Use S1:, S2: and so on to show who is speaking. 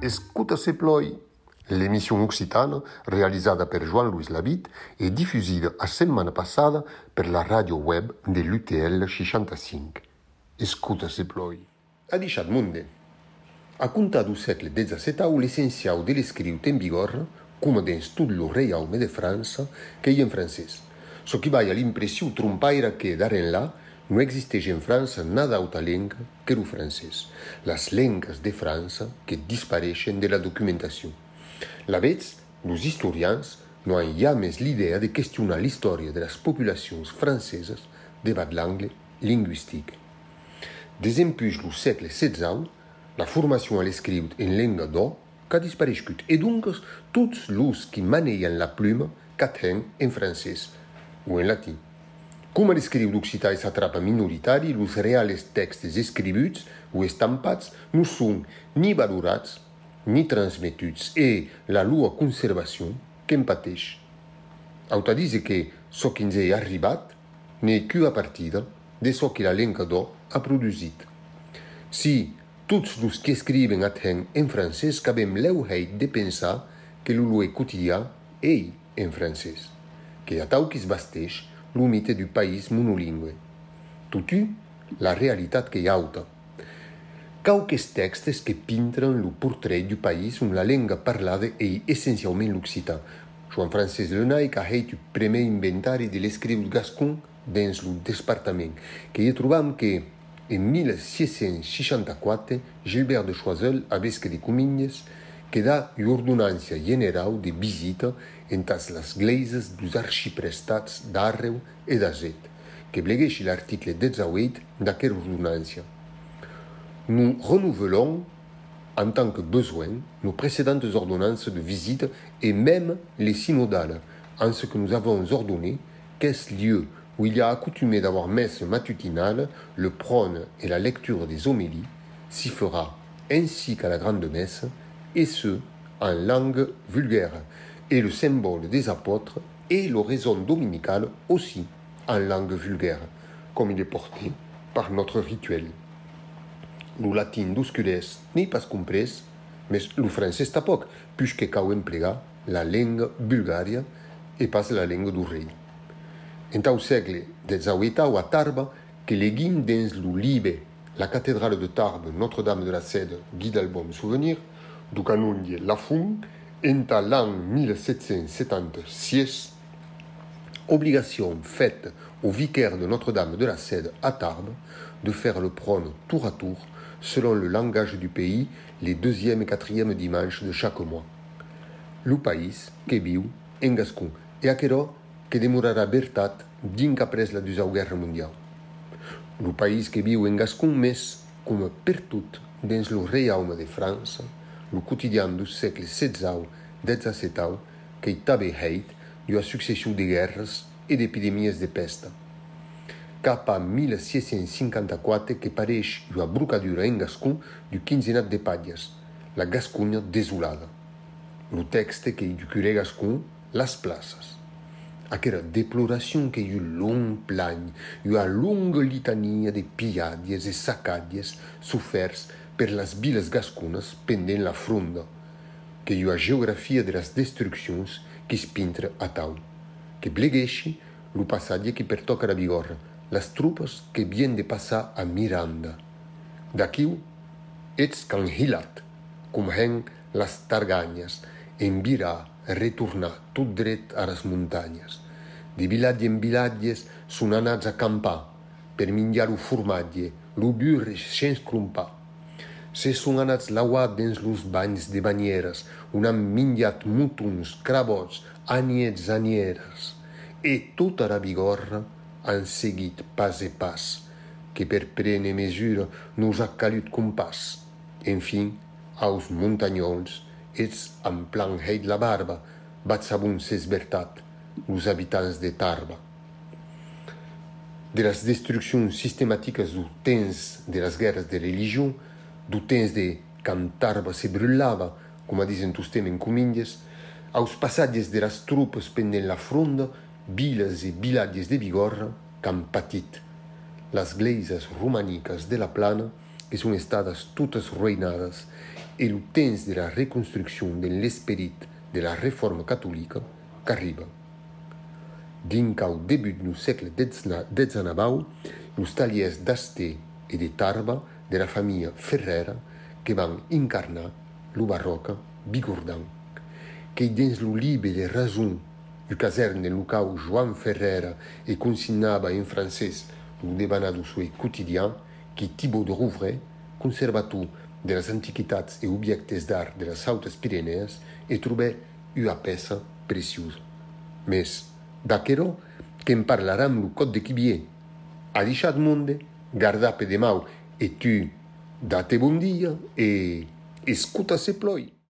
S1: Escuta se ploi. L'émission occitane, realizzata per Jean-Louis Labitte e diffusa la settimana passata per la radio web dell'UTL 65. Escuta se ploi. A diciat munde. A contar do século XVII, l'essencial de l'escriut en vigor, com dins tot lo reiaume de França, que hi en francès. Ce qui va a l'impressió trompaire que, d'aren là, no existeix en França nada autra lenga que lo francès. Les lengues de França que dispareixen de la documentació. La vets, los historians no han jamais l'idea de questionar l'història de les populacions franceses debat l'angle lingüístic. Desempuix lo segle XVI, la formació a l'escriut en lenga d'or qu'a disparegut e donc tots los qui maneien la pluma qu'atren en francès o en latí. Com l'escriu d'Occità és atrapa minoritari, los reals textes escributs o estampats no són ni valorats ni transmetuts e la lua conservació que en pateix. Auta dice que çò que ens è arribat n'est qu'una partida de çò que la lenga d'or ha produsit. Si tots los qui escriven athen en francès cabem l'euheit de pensar que loe quotidià ei en francès, que atau qui es basteix lo mite du país monolingüe. Tutu, la realitat que hi auta. Cauques textes que pintren lo portret du país on la lenga parlada ei essencialment l'occità. Joan Francesc Lenaic ha heit el primer inventari de l'escriut gascon dins lo departament, que hi trobam que en 1664 Gilbert de Choiseul, abesque de Comignes, que dà l'ordonància general de visita entas les gleises dos arxiprestats d'Arreu e d'Azet, que blegueixi l'article 18 d'aquesta ordonància. Nous renouvelons en tant que besoin nos précédentes ordonnances de visite et même les synodales, en ce que nous avons ordonné qu'est-ce lieu où il y a accoutumé d'avoir messe matutinale, le prône et la lecture des homélies, s'y fera ainsi qu'à la grande messe, et ce, en langue vulgaire, et le symbole des apôtres et l'oraison dominicale aussi en langue vulgaire, comme il est porté par notre rituel. Le latin d'uscules n'est pas compris, mais le français tampoc, puisque cau emplegar la langue bulgaria et pas la langue du rei. En tau segle XVIII a Tarbes, que leguim dins lo libe la cathédrale de Tarbes Notre-Dame de la Cède guide album souvenir, du canonnier Lafon, en l'an 1776, obligation faite au vicaire de Notre-Dame de la Cède à Tarbes de faire le prône tour à tour, selon le langage du pays, les deuxième et quatrième dimanches de chaque mois. Le pays que viu en gascon et aquerò que demorará Bertat din apres la Dua Guerra Mundial. No país que viu en gascun mes coma pertut dins lo reialme de França, lo quotidian do segle XVI, XVII, qu'ei tabe heit e a successiu de guerres e d'epidemies de pesta. Cap a 1654 que pareix jo a brocadura en gascun du quinzenat de patllas, la Gascunya desolada. Lo texte que du gascun, las places. aquela deploração que o long plano e a longa litania de piadas e sacádias sofers pelas vilas gascunas pendem la fronda, que a geografia das destruções que espintra a tal, que blegueixe o passagem que pertoca a vigor, as tropas que vêm de passar a Miranda. Daqui, ets canhilat, com hen las targanhas, em virá retornar tudo direito às montanhas. De vilatge en vilatges són anats a campar, per menjar lo formatge, lo burre sense crompar. Se són anats lauat dins los banys de banyeres, on han menjat mutons, crabots, aniets, anieres. E tota la bigorra han seguit pas e pas, que per prene mesura nos ha calut compàs. Enfin, aos montanyols, ets en plan heit la barba, bat sabun s'esbertat, los habitantes de Tarba, de las destrucciones sistemáticas do tens las guerras de religión, do tens de Cantarba se brulava, como dizem os temas a los pasajes de las tropas pendem la fronda, vilas y bilades de Bigorra, Campatit, las glezas românicas de la plana, que son estadas todas ruinadas, e o tens de la reconstrucción del l'esperit de la reforma católica, Carriba. Dinca au debut no segle XIX, los taliers d'Asté e de Tarba de la família Ferrera que van incarnar lo barroca bigordan, que dins lo de rason du caserne local Joan Ferrera e consignava en francès lo debanado suo quotidien que Thibaut de Rouvray, conservator de las antiquitats e objectes d'art de las Altes Pirenees, e trobè una peça preciosa. Mes, d'aquero qu'en parlarà amb lo cot de qui vie. A deixat monde, garda pe de mau, e tu date bon dia e escuta se ploi.